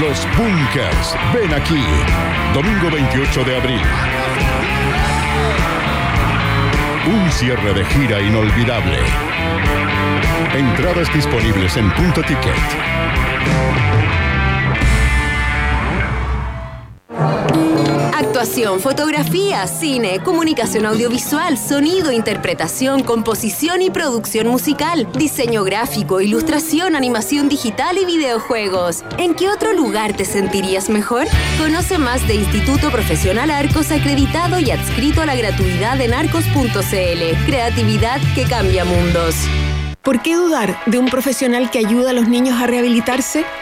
Los Bunkers. Ven aquí. Domingo 28 de abril. Un cierre de gira inolvidable. Entradas disponibles en punto ticket. Fotografía, cine, comunicación audiovisual, sonido, interpretación, composición y producción musical, diseño gráfico, ilustración, animación digital y videojuegos. ¿En qué otro lugar te sentirías mejor? Conoce más de Instituto Profesional Arcos acreditado y adscrito a la gratuidad en arcos.cl. Creatividad que cambia mundos. ¿Por qué dudar de un profesional que ayuda a los niños a rehabilitarse?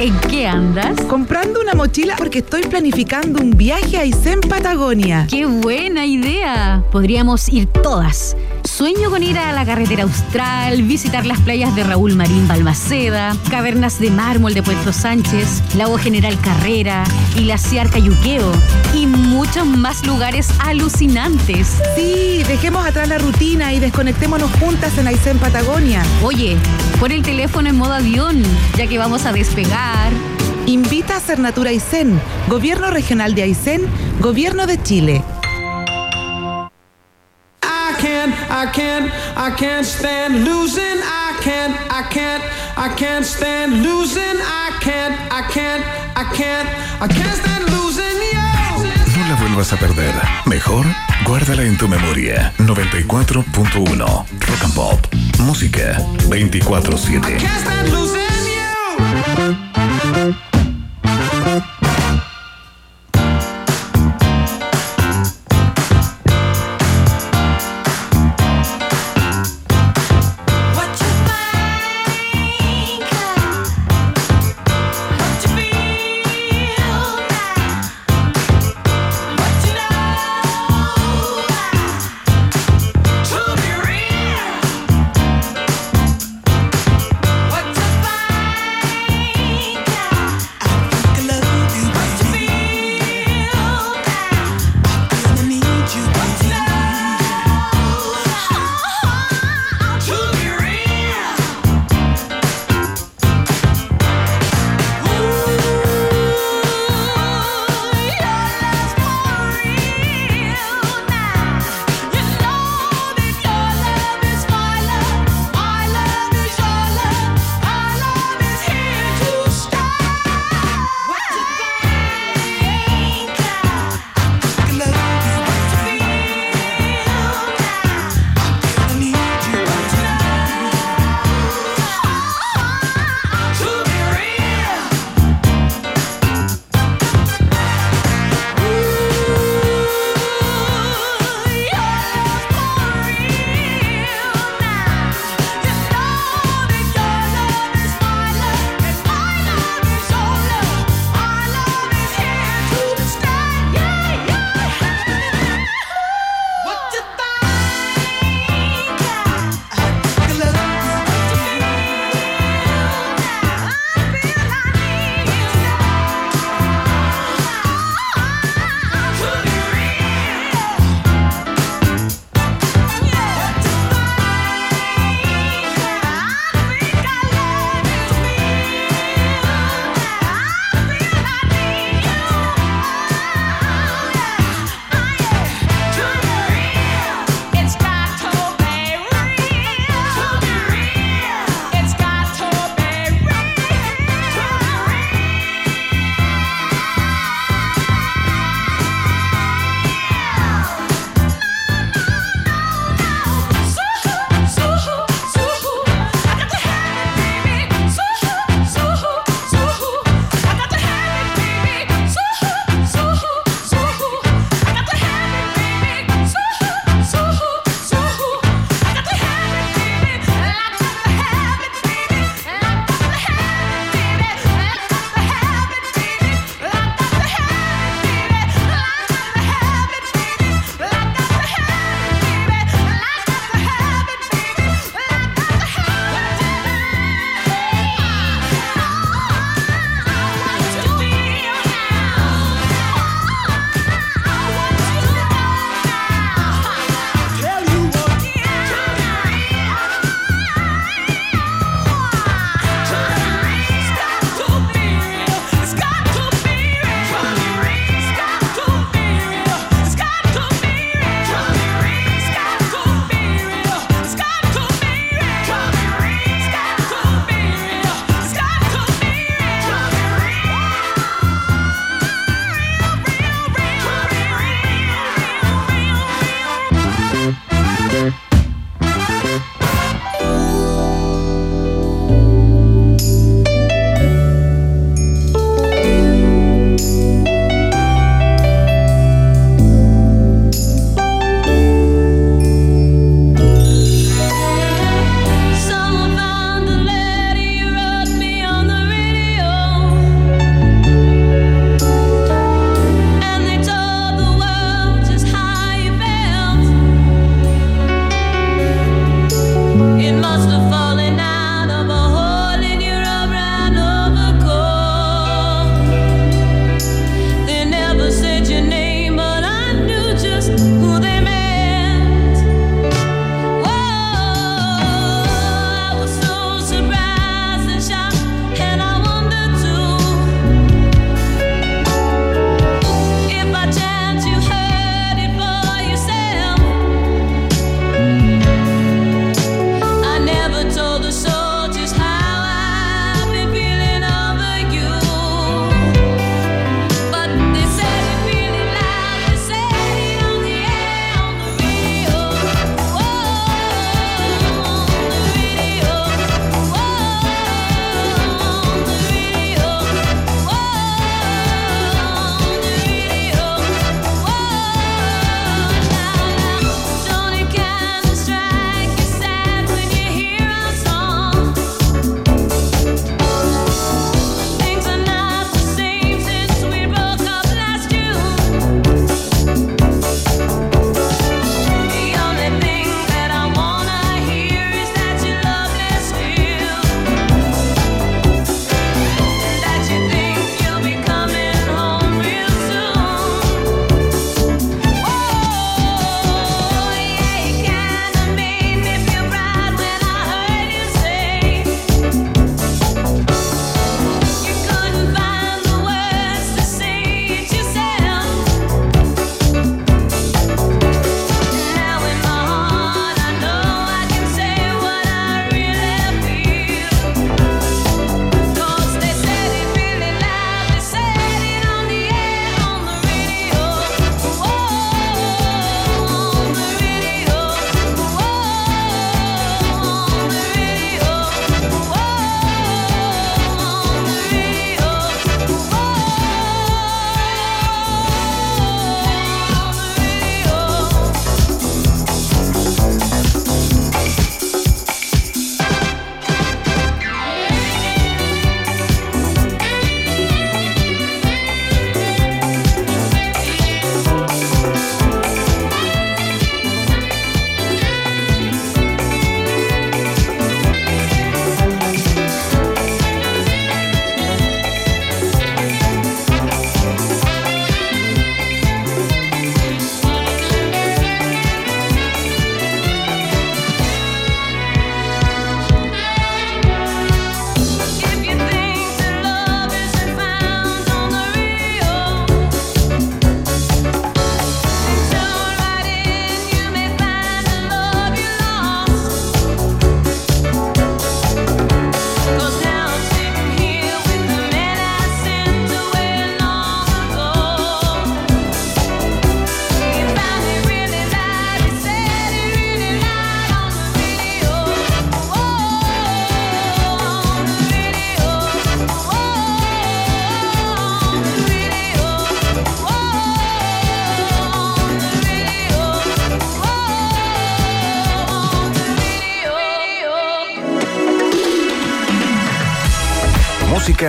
¿En qué andas? Comprando una mochila porque estoy planificando un viaje a Aysén, Patagonia. ¡Qué buena idea! Podríamos ir todas. Sueño con ir a la carretera austral, visitar las playas de Raúl Marín Balmaceda, cavernas de mármol de Puerto Sánchez, Lago General Carrera, Glaciar Cayuqueo y muchos más lugares alucinantes. Sí, dejemos atrás la rutina y desconectémonos juntas en Aysén, Patagonia. Oye, pon el teléfono en modo avión, ya que vamos a despegar. Invita a Cernatura Aysén, Gobierno Regional de Aysén, Gobierno de Chile. I can't, I can't, I can't stand losing. I can't, I can't, I can't stand losing. I can't, I can't, I can't, I can't stand losing you. No la vuelvas a perder. Mejor, guárdala en tu memoria. 94.1 Rock and Pop. Música 24-7. Can't stand losing you.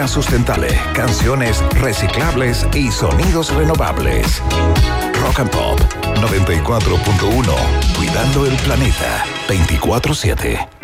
Sustentable, canciones reciclables y sonidos renovables. Rock and Pop 94.1, cuidando el planeta 24/7.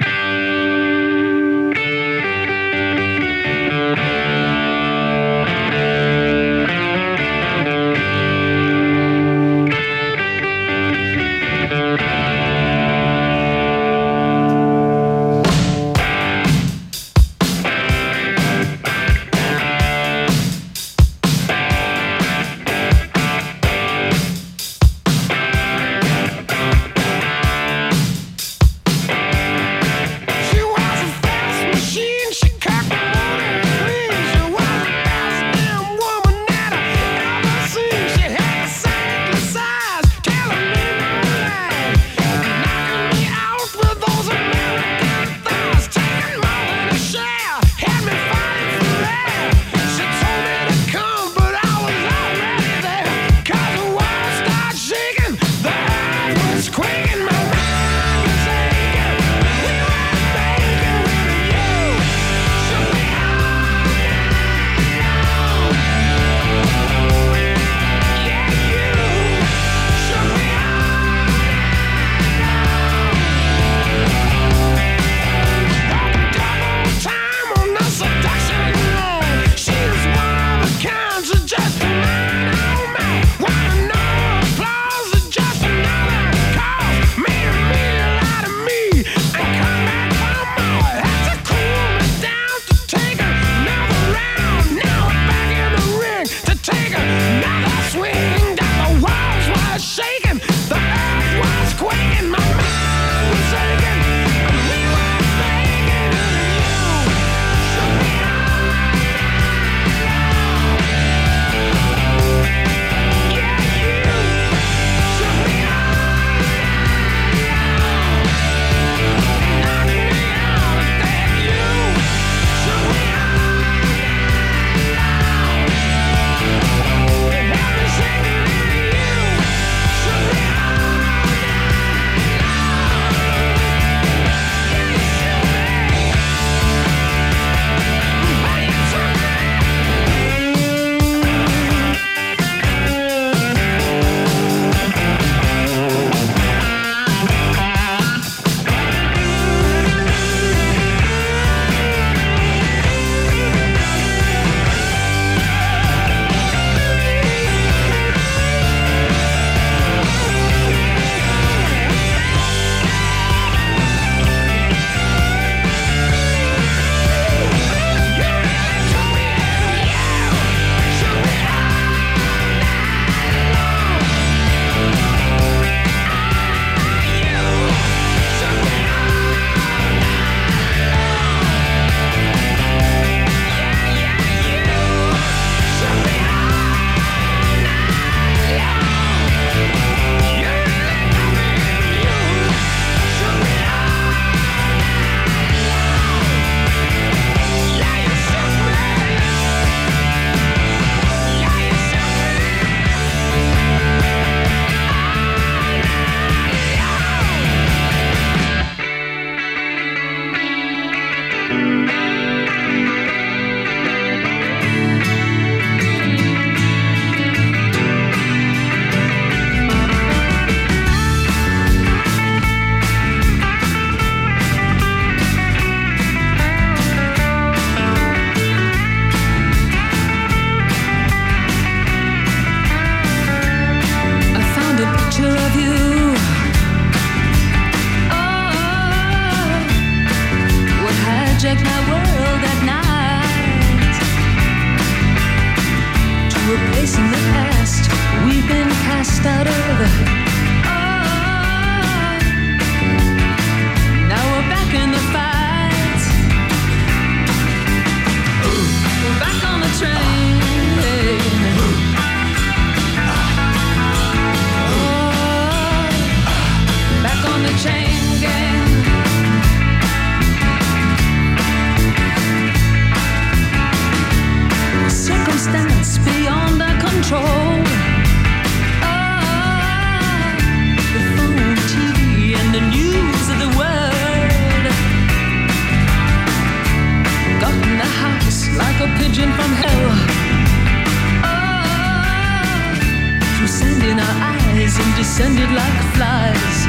descended like flies.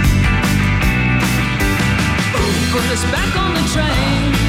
Put us back on the train.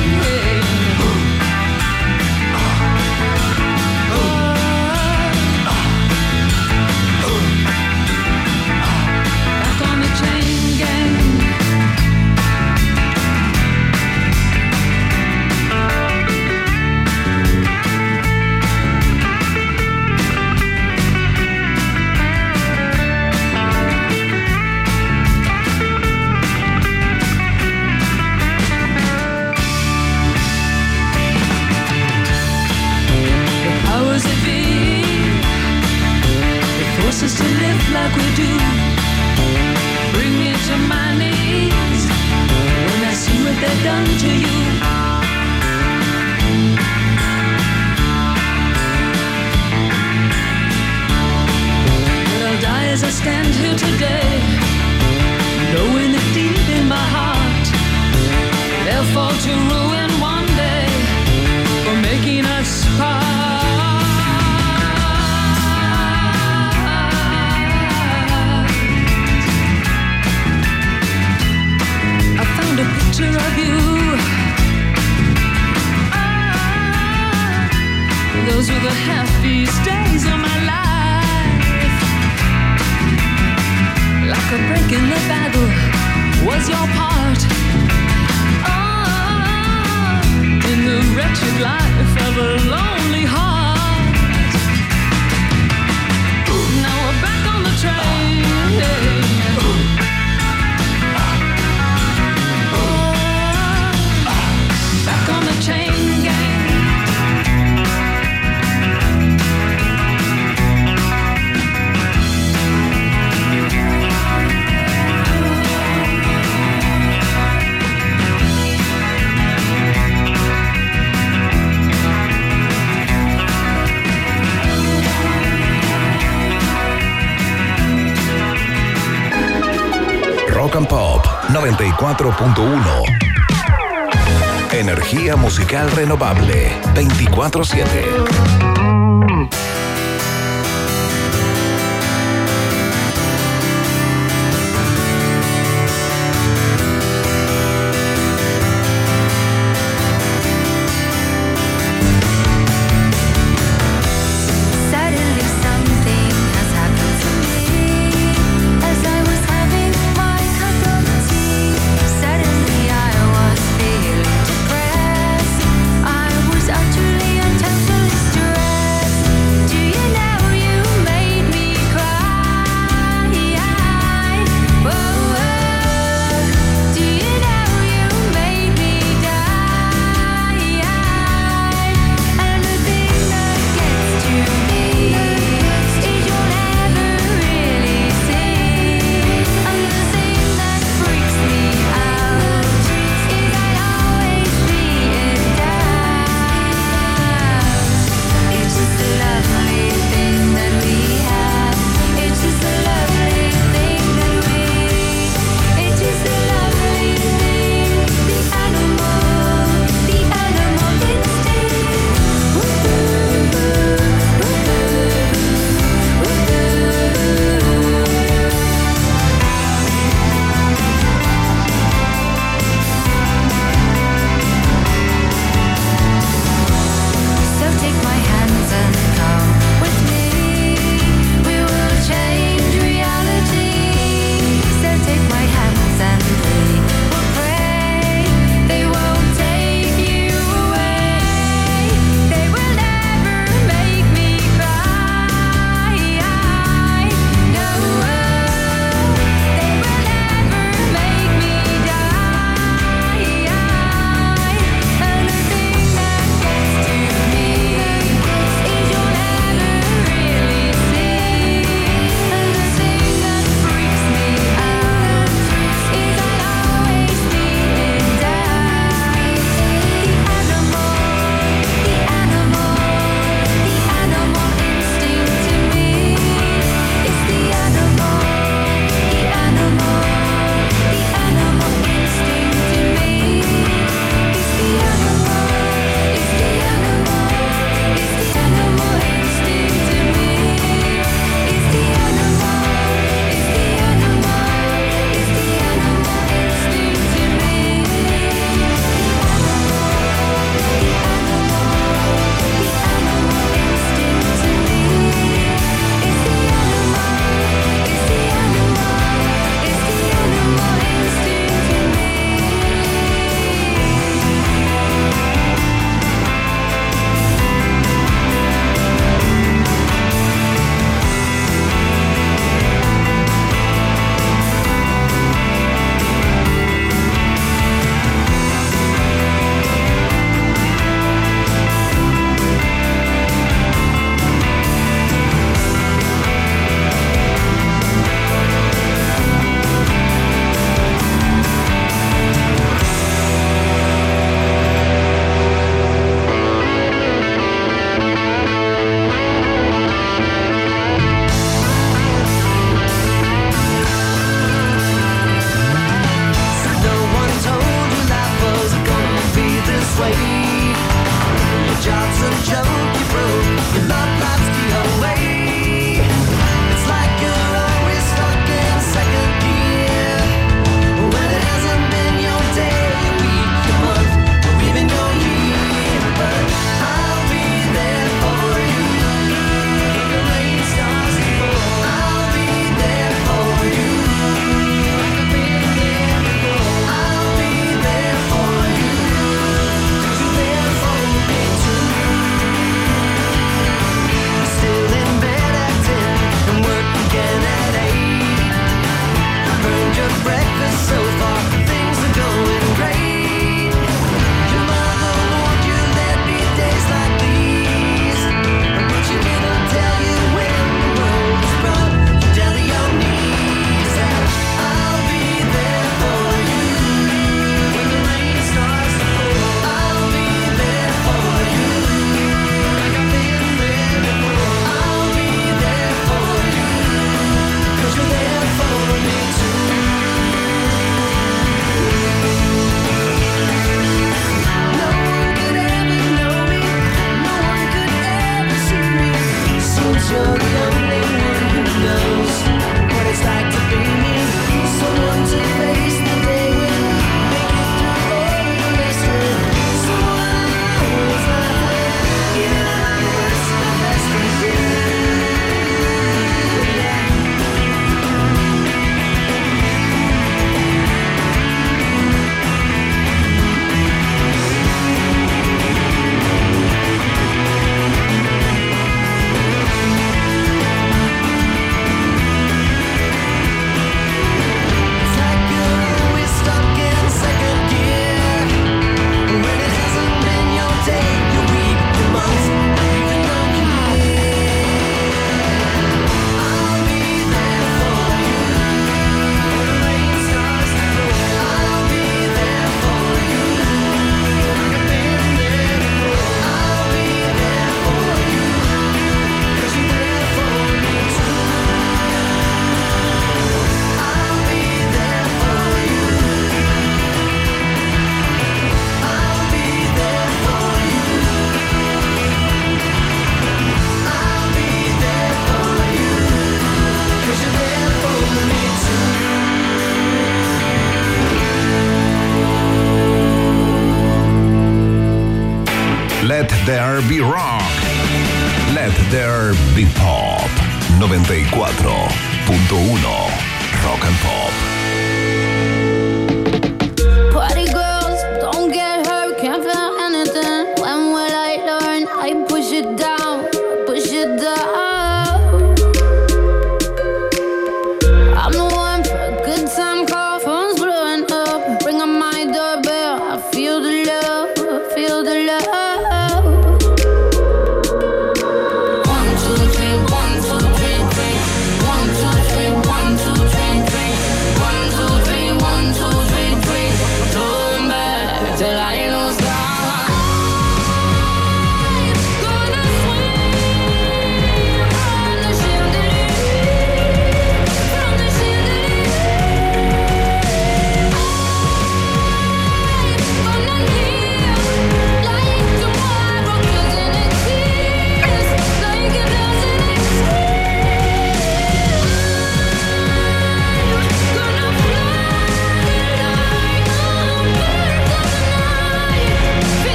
94.1. Energía musical renovable 24-7.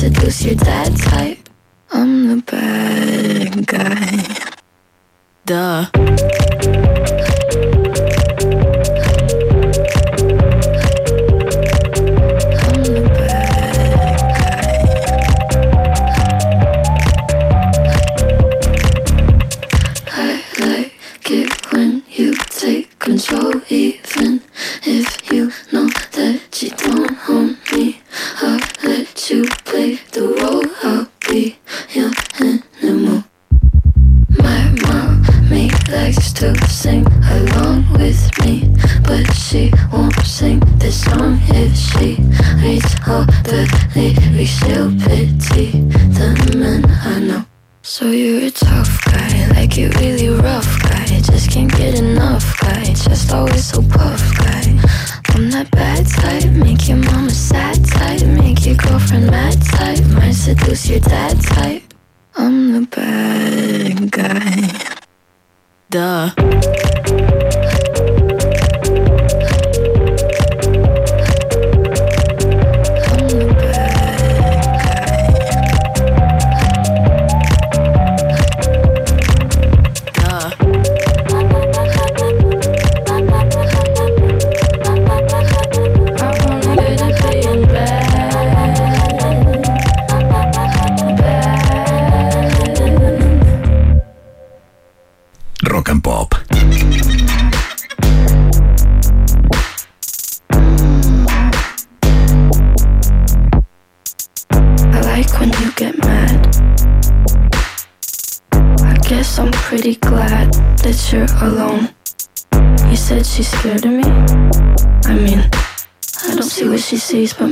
Seduce your dad type. I'm the bad guy. Duh.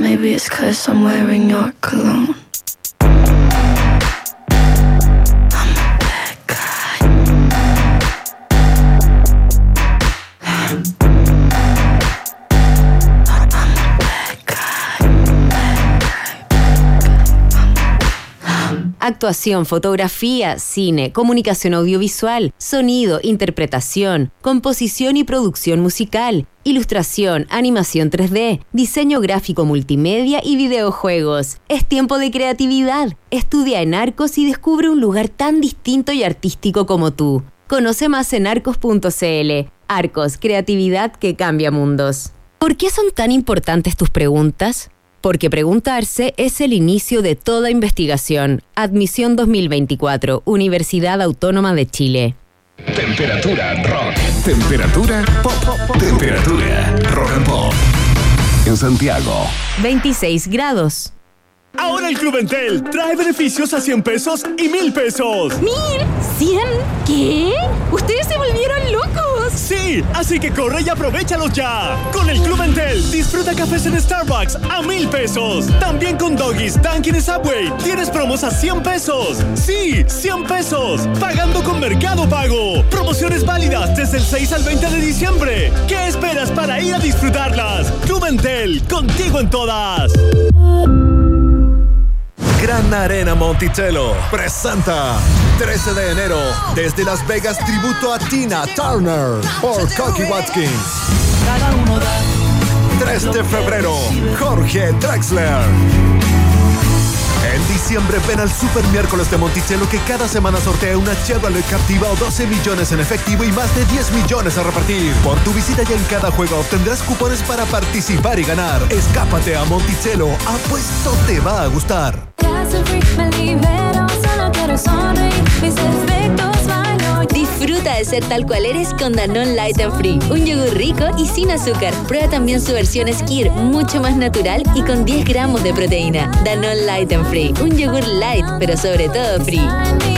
Maybe it's cause I'm wearing your cologne. Actuación, fotografía, cine, comunicación audiovisual, sonido, interpretación, composición y producción musical, ilustración, animación 3D, diseño gráfico multimedia y videojuegos. Es tiempo de creatividad. Estudia en Arcos y descubre un lugar tan distinto y artístico como tú. Conoce más en arcos.cl. Arcos, creatividad que cambia mundos. ¿Por qué son tan importantes tus preguntas? Porque preguntarse es el inicio de toda investigación. Admisión 2024, Universidad Autónoma de Chile. Temperatura rock. Temperatura pop. Temperatura rock and pop. En Santiago. 26 grados. Ahora el Club Entel trae beneficios a 100 pesos y 1000 pesos. ¿Mil? ¿Cien? ¿Qué? ¡Ustedes se volvieron locos! Sí, así que corre y aprovechalos ya. Con el Club Entel, disfruta cafés en Starbucks a 1000 pesos. También con Doggies, Dunkin' y Subway, tienes promos a 100 pesos. Sí, 100 pesos. Pagando con Mercado Pago. Promociones válidas desde el 6 al 20 de diciembre. ¿Qué esperas para ir a disfrutarlas? Club Entel, contigo en todas. Gran Arena Monticello presenta 13 de enero desde Las Vegas tributo a Tina Turner por Cocky Watkins. 3 de febrero Jorge Drexler. En diciembre ven al Super Miércoles de Monticello que cada semana sortea una Chevrolet Captiva o 12 millones en efectivo y más de 10 millones a repartir. Por tu visita ya en cada juego obtendrás cupones para participar y ganar. Escápate a Monticello, apuesto te va a gustar. Disfruta de ser tal cual eres con Danone Light and Free, un yogur rico y sin azúcar. Prueba también su versión Skir, mucho más natural y con 10 gramos de proteína. Danone Light and Free, un yogur light, pero sobre todo free.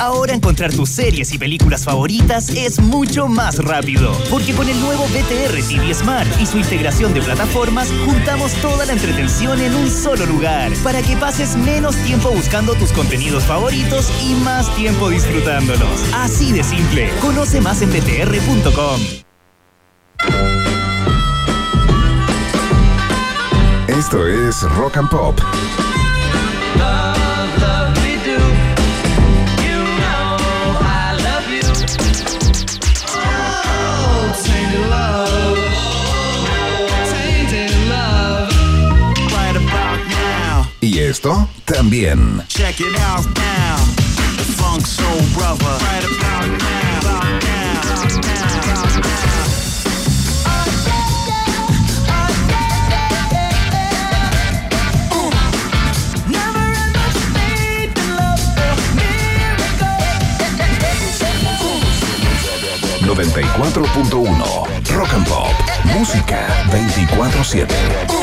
Ahora encontrar tus series y películas favoritas es mucho más rápido, porque con el nuevo BTR TV Smart y su integración de plataformas, juntamos toda la entretención en un solo lugar, para que pases menos tiempo buscando tus contenidos favoritos y más tiempo disfrutándolos. Así de simple. Conoce más en btr.com. Esto es Rock and Pop. esto también. Check it out now. Funk soul brother. ...Rock and Pop... ...Música 24-7...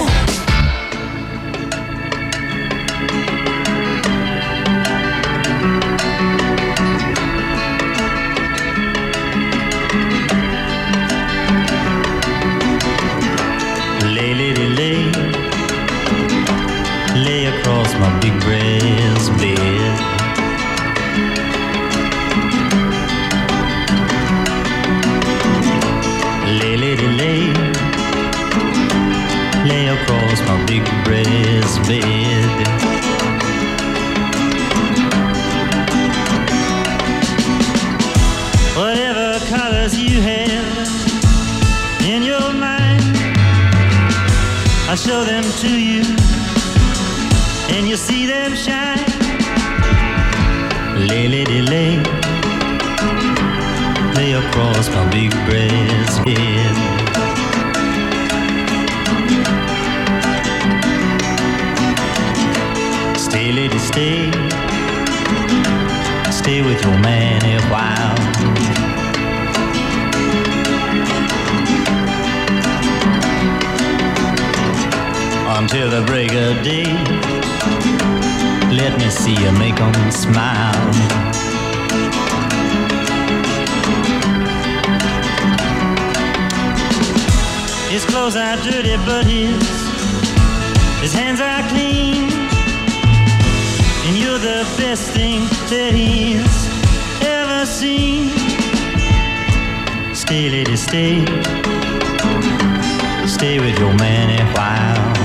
the best thing that he's ever seen. Stay, lady, stay. Stay with your man a while.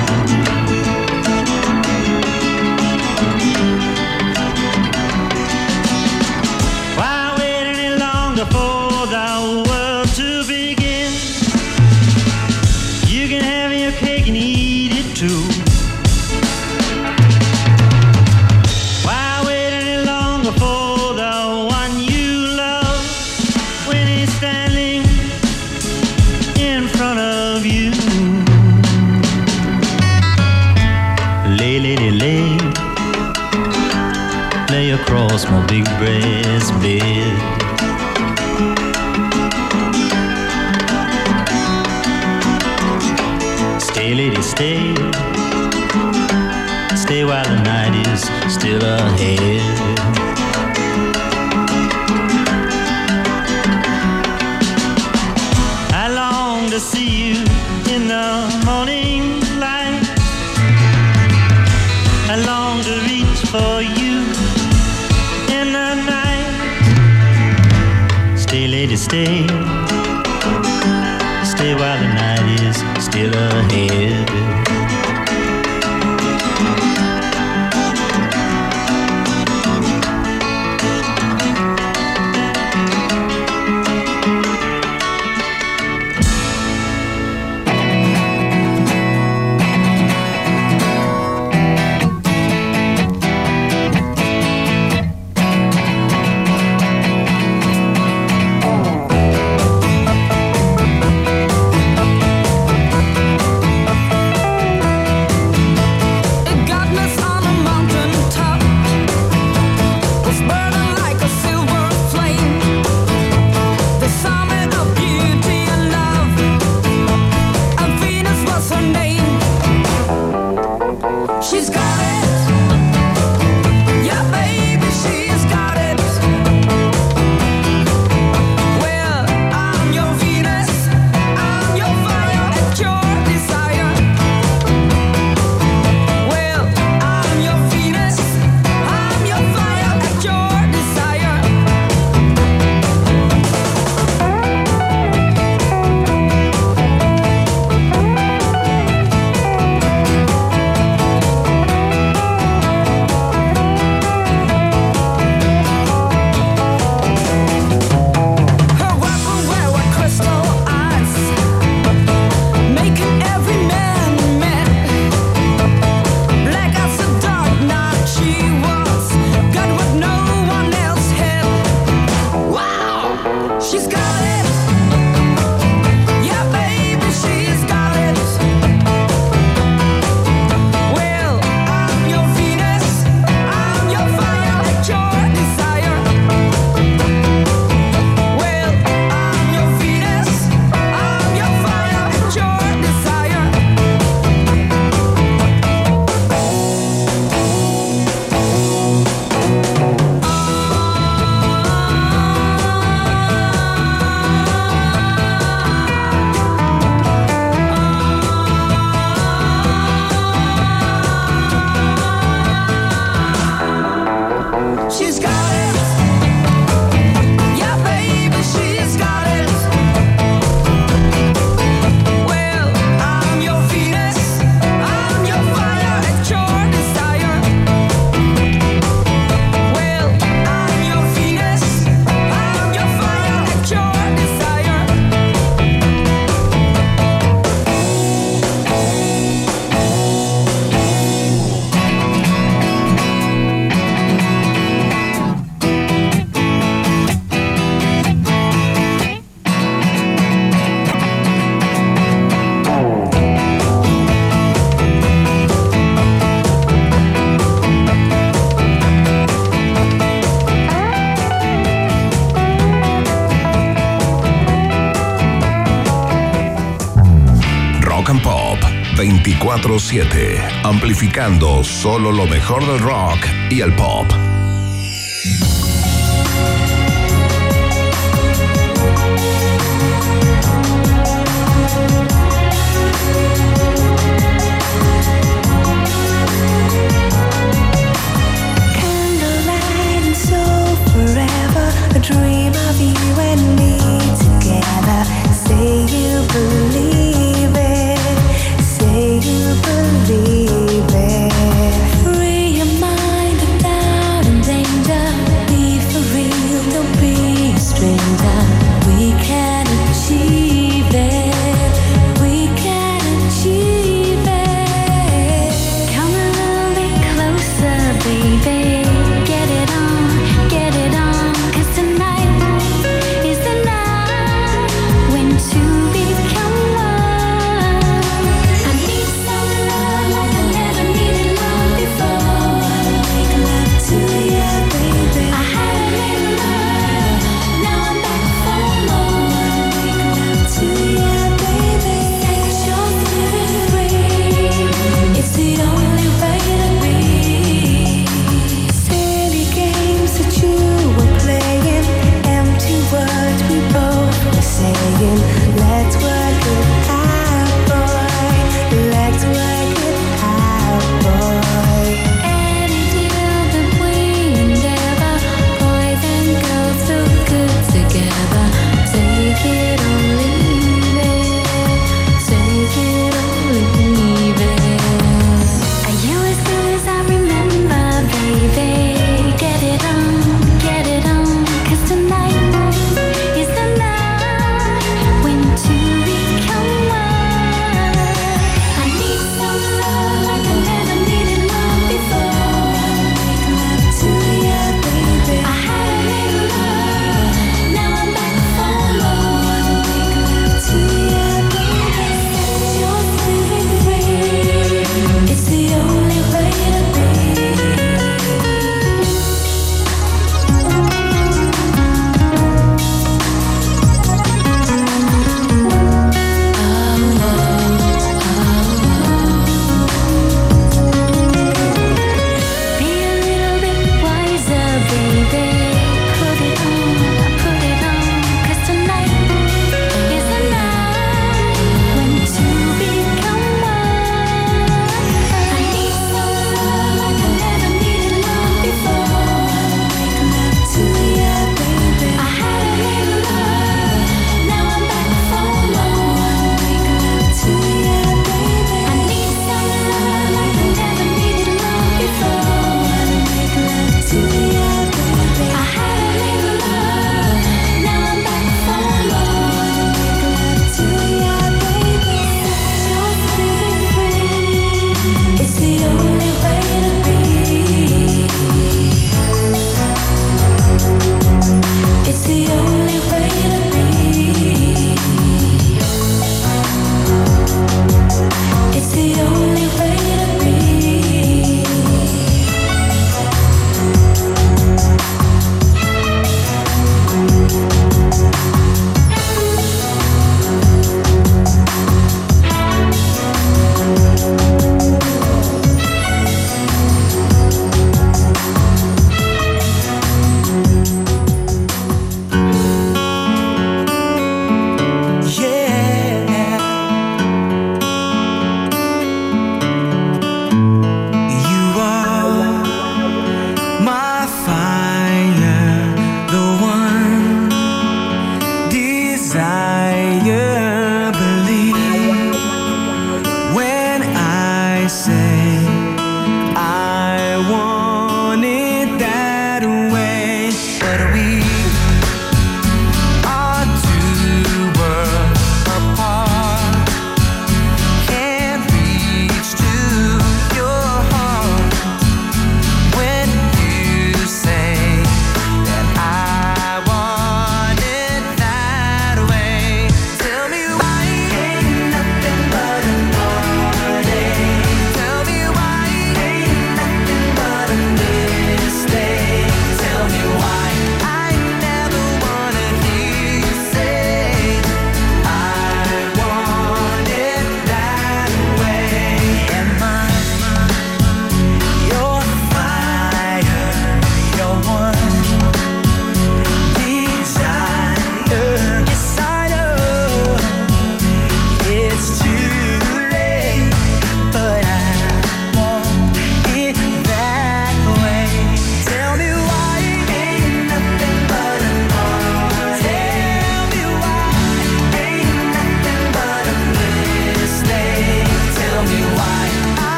she's got 24-7, amplificando solo lo mejor del rock y el pop.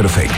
perfecto.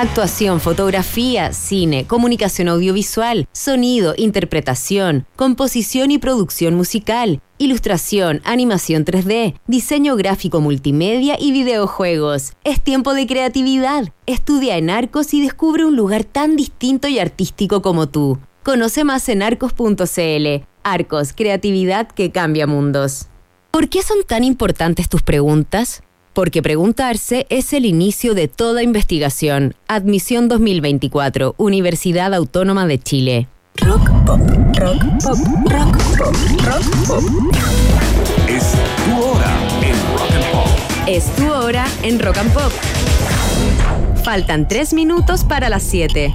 Actuación, fotografía, cine, comunicación audiovisual, sonido, interpretación, composición y producción musical, ilustración, animación 3D, diseño gráfico multimedia y videojuegos. Es tiempo de creatividad. Estudia en Arcos y descubre un lugar tan distinto y artístico como tú. Conoce más en arcos.cl. Arcos, creatividad que cambia mundos. ¿Por qué son tan importantes tus preguntas? Porque preguntarse es el inicio de toda investigación. Admisión 2024, Universidad Autónoma de Chile. Rock pop, rock pop, rock pop, rock pop. Es tu hora en Rock and Pop. Es tu hora en Rock and Pop. Faltan tres minutos para las 7.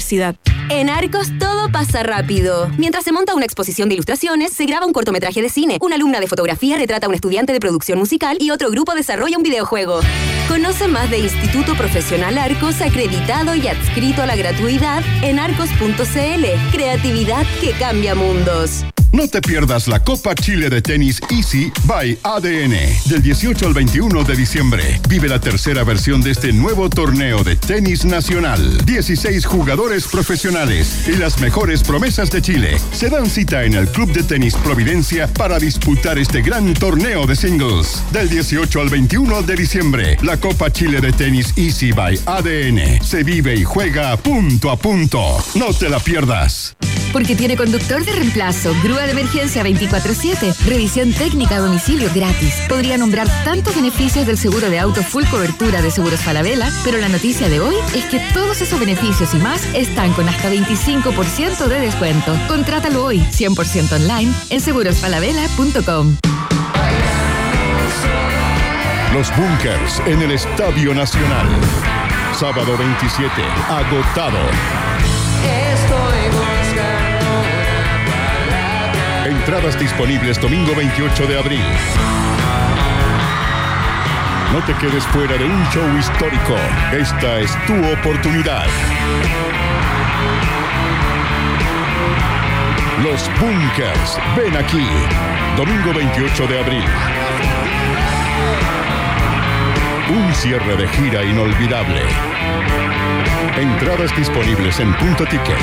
universidad. En Arcos todo pasa rápido. Mientras se monta una exposición de ilustraciones, se graba un cortometraje de cine, una alumna de fotografía retrata a un estudiante de producción musical y otro grupo desarrolla un videojuego. Conoce más de Instituto Profesional Arcos acreditado y adscrito a la gratuidad en arcos.cl. Creatividad que cambia mundos. No te pierdas la Copa Chile de Tenis Easy by ADN del 18 al 21 de diciembre. Vive la tercera versión de este nuevo torneo de tenis nacional. 16 jugadores profesionales y las mejores promesas de Chile se dan cita en el Club de Tenis Providencia para disputar este gran torneo de singles. Del 18 al 21 de diciembre, la Copa Chile de Tenis Easy by ADN se vive y juega punto a punto. No te la pierdas. Porque tiene conductor de reemplazo, grúa de emergencia 24-7, revisión técnica a domicilio gratis. Podría nombrar tantos beneficios del seguro de auto full cobertura de Seguros Falabella, pero la noticia de hoy es que todos esos beneficios y más están con hasta 25% de descuento. Contrátalo hoy, 100% online, en segurosfalabella.com. Los Bunkers en el Estadio Nacional. Sábado 27, agotado. Entradas disponibles domingo 28 de abril. No te quedes fuera de un show histórico. Esta es tu oportunidad. Los Bunkers. Ven aquí. Domingo 28 de abril. Un cierre de gira inolvidable. Entradas disponibles en punto ticket.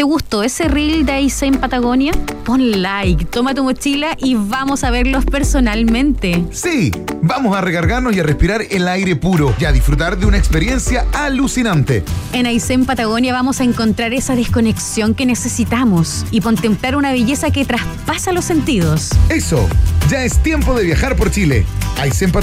¿Te gustó ese reel de Ace en Patagonia? Pon like, toma tu mochila y vamos a verlos personalmente. Sí, vamos a recargarnos y a respirar el aire puro y a disfrutar de una experiencia alucinante. En Aysén Patagonia vamos a encontrar esa desconexión que necesitamos y contemplar una belleza que traspasa los sentidos. Eso, ya es tiempo de viajar por Chile. Aysén Patagonia